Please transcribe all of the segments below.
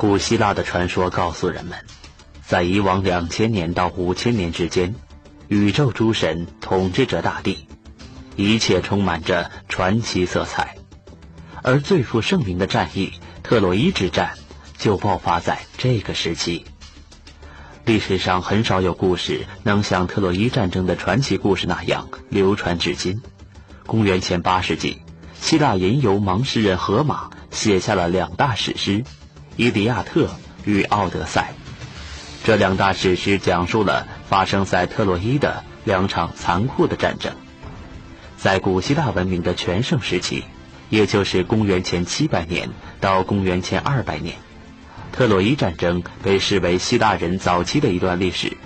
古希腊的传说告诉人们，在以往两千年到五千年之间，宇宙诸神统治着大地，一切充满着传奇色彩。而最负盛名的战役——特洛伊之战，就爆发在这个时期。历史上很少有故事能像特洛伊战争的传奇故事那样流传至今。公元前八世纪，希腊吟游盲诗人荷马写下了两大史诗。《伊迪亚特》与《奥德赛》这两大史诗讲述了发生在特洛伊的两场残酷的战争。在古希腊文明的全盛时期，也就是公元前700年到公元前200年，特洛伊战争被视为希腊人早期的一段历史。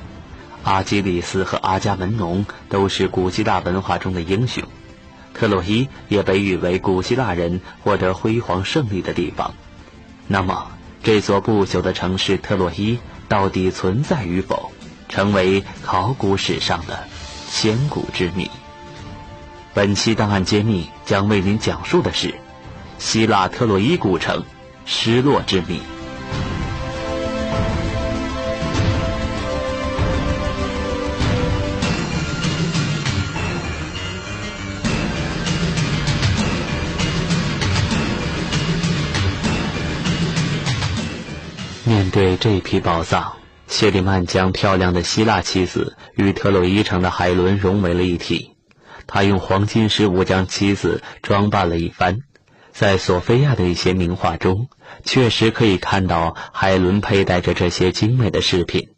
阿基里斯和阿伽门农都是古希腊文化中的英雄，特洛伊也被誉为古希腊人获得辉煌胜利的地方。那么，这座不朽的城市特洛伊到底存在与否，成为考古史上的千古之谜。本期档案揭秘将为您讲述的是希腊特洛伊古城失落之谜。面对这批宝藏，谢里曼将漂亮的希腊妻子与特洛伊城的海伦融为了一体。他用黄金饰物将妻子装扮了一番。在索菲亚的一些名画中，确实可以看到海伦佩戴着这些精美的饰品。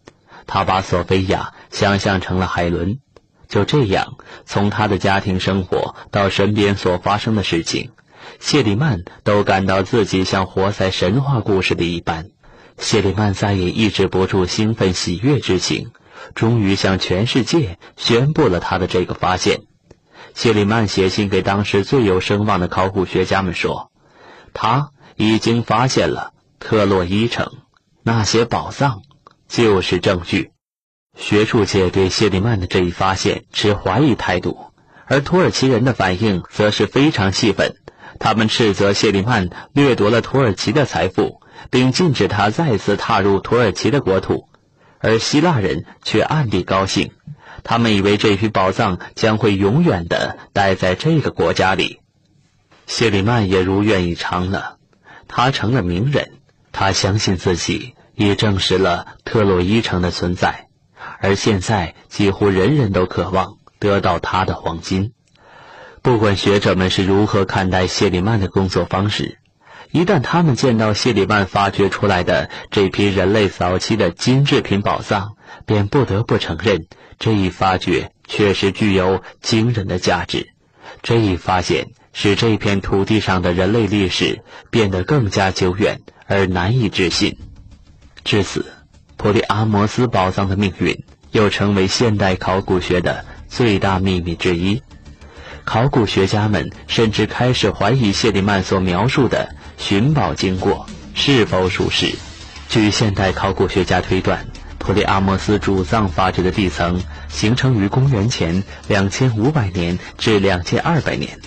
他把索菲亚想象成了海伦。就这样，从他的家庭生活到身边所发生的事情，谢里曼都感到自己像活在神话故事里一般。谢里曼再也抑制不住兴奋喜悦之情，终于向全世界宣布了他的这个发现。谢里曼写信给当时最有声望的考古学家们说：“他已经发现了特洛伊城，那些宝藏就是证据。”学术界对谢里曼的这一发现持怀疑态度，而土耳其人的反应则是非常气愤，他们斥责谢里曼掠夺了土耳其的财富。并禁止他再次踏入土耳其的国土，而希腊人却暗地高兴，他们以为这批宝藏将会永远的待在这个国家里。谢里曼也如愿以偿了，他成了名人，他相信自己也证实了特洛伊城的存在，而现在几乎人人都渴望得到他的黄金。不管学者们是如何看待谢里曼的工作方式。一旦他们见到谢里曼发掘出来的这批人类早期的金制品宝藏，便不得不承认这一发掘确实具有惊人的价值。这一发现使这片土地上的人类历史变得更加久远而难以置信。至此，普利阿摩斯宝藏的命运又成为现代考古学的最大秘密之一。考古学家们甚至开始怀疑谢里曼所描述的。寻宝经过是否属实？据现代考古学家推断，普利阿摩斯主葬发掘的地层形成于公元前两千五百年至两千二百年，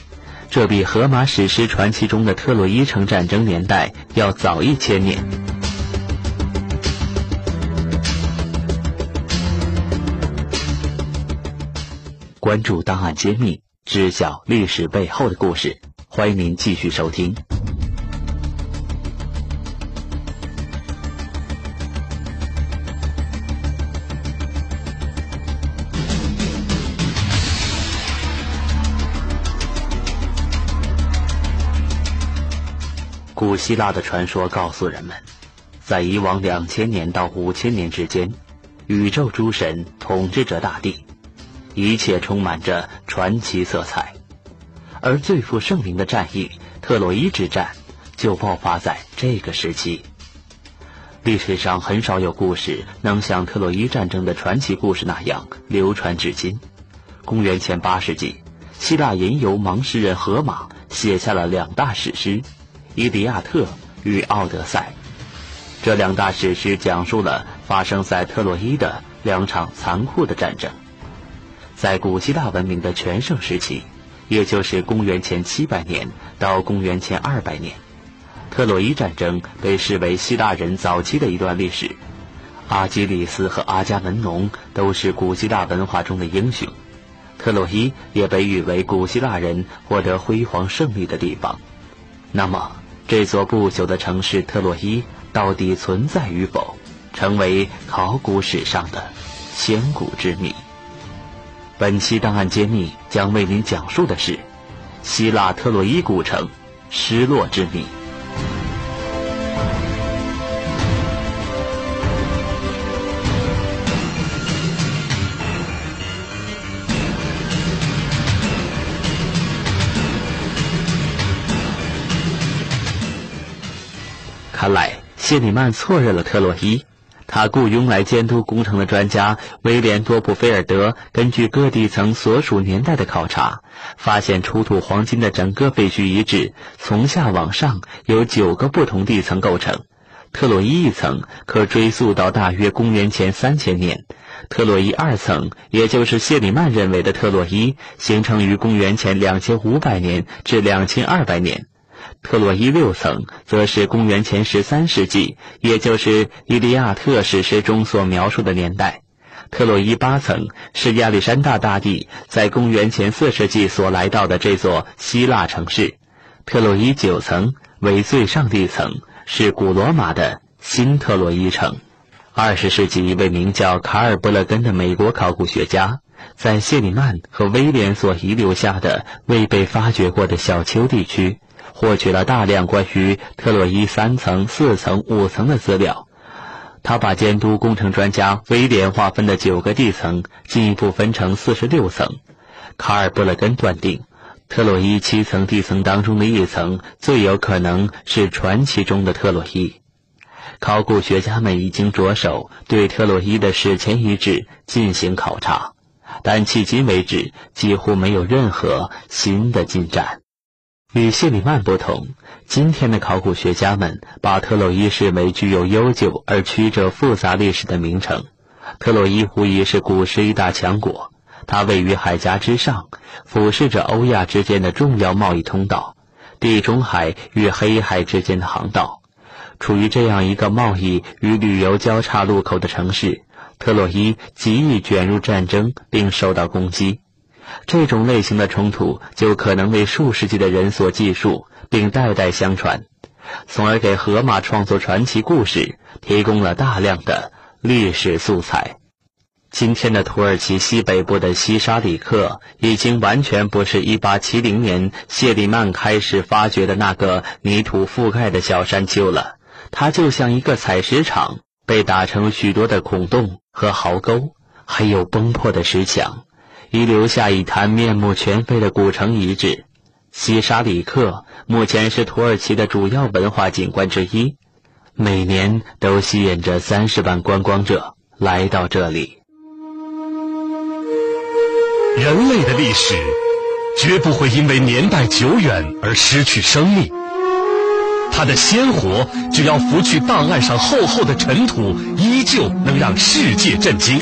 这比荷马史诗传奇中的特洛伊城战争年代要早一千年。关注档案揭秘，知晓历史背后的故事。欢迎您继续收听。古希腊的传说告诉人们，在以往两千年到五千年之间，宇宙诸神统治着大地，一切充满着传奇色彩。而最负盛名的战役——特洛伊之战，就爆发在这个时期。历史上很少有故事能像特洛伊战争的传奇故事那样流传至今。公元前八世纪，希腊吟游盲诗人荷马写下了两大史诗。《伊迪亚特》与《奥德赛》这两大史诗讲述了发生在特洛伊的两场残酷的战争。在古希腊文明的全盛时期，也就是公元前700年到公元前200年，特洛伊战争被视为希腊人早期的一段历史。阿基里斯和阿伽门农都是古希腊文化中的英雄，特洛伊也被誉为古希腊人获得辉煌胜利的地方。那么，这座不朽的城市特洛伊到底存在与否，成为考古史上的千古之谜。本期档案揭秘将为您讲述的是希腊特洛伊古城失落之谜。看来谢里曼错认了特洛伊。他雇佣来监督工程的专家威廉多普菲尔德，根据各地层所属年代的考察，发现出土黄金的整个废墟遗址从下往上有九个不同地层构成。特洛伊一层可追溯到大约公元前三千年，特洛伊二层，也就是谢里曼认为的特洛伊，形成于公元前两千五百年至两千二百年。特洛伊六层则是公元前十三世纪，也就是《伊利亚特》史诗中所描述的年代。特洛伊八层是亚历山大大帝在公元前四世纪所来到的这座希腊城市。特洛伊九层为最上地层，是古罗马的新特洛伊城。二十世纪，一位名叫卡尔布勒根的美国考古学家，在谢里曼和威廉所遗留下的未被发掘过的小丘地区。获取了大量关于特洛伊三层、四层、五层的资料。他把监督工程专家威廉划分的九个地层进一步分成四十六层。卡尔布勒根断定，特洛伊七层地层当中的一层最有可能是传奇中的特洛伊。考古学家们已经着手对特洛伊的史前遗址进行考察，但迄今为止几乎没有任何新的进展。与谢里曼不同，今天的考古学家们把特洛伊视为具有悠久而曲折复杂历史的名城。特洛伊无疑是古时一大强国，它位于海峡之上，俯视着欧亚之间的重要贸易通道——地中海与黑海之间的航道。处于这样一个贸易与旅游交叉路口的城市，特洛伊极易卷入战争并受到攻击。这种类型的冲突就可能为数世纪的人所记述，并代代相传，从而给荷马创作传奇故事提供了大量的历史素材。今天的土耳其西北部的西沙里克已经完全不是1870年谢里曼开始发掘的那个泥土覆盖的小山丘了，它就像一个采石场，被打成许多的孔洞和壕沟，还有崩破的石墙。遗留下一滩面目全非的古城遗址，西沙里克目前是土耳其的主要文化景观之一，每年都吸引着三十万观光者来到这里。人类的历史绝不会因为年代久远而失去生命，它的鲜活只要拂去档案上厚厚的尘土，依旧能让世界震惊。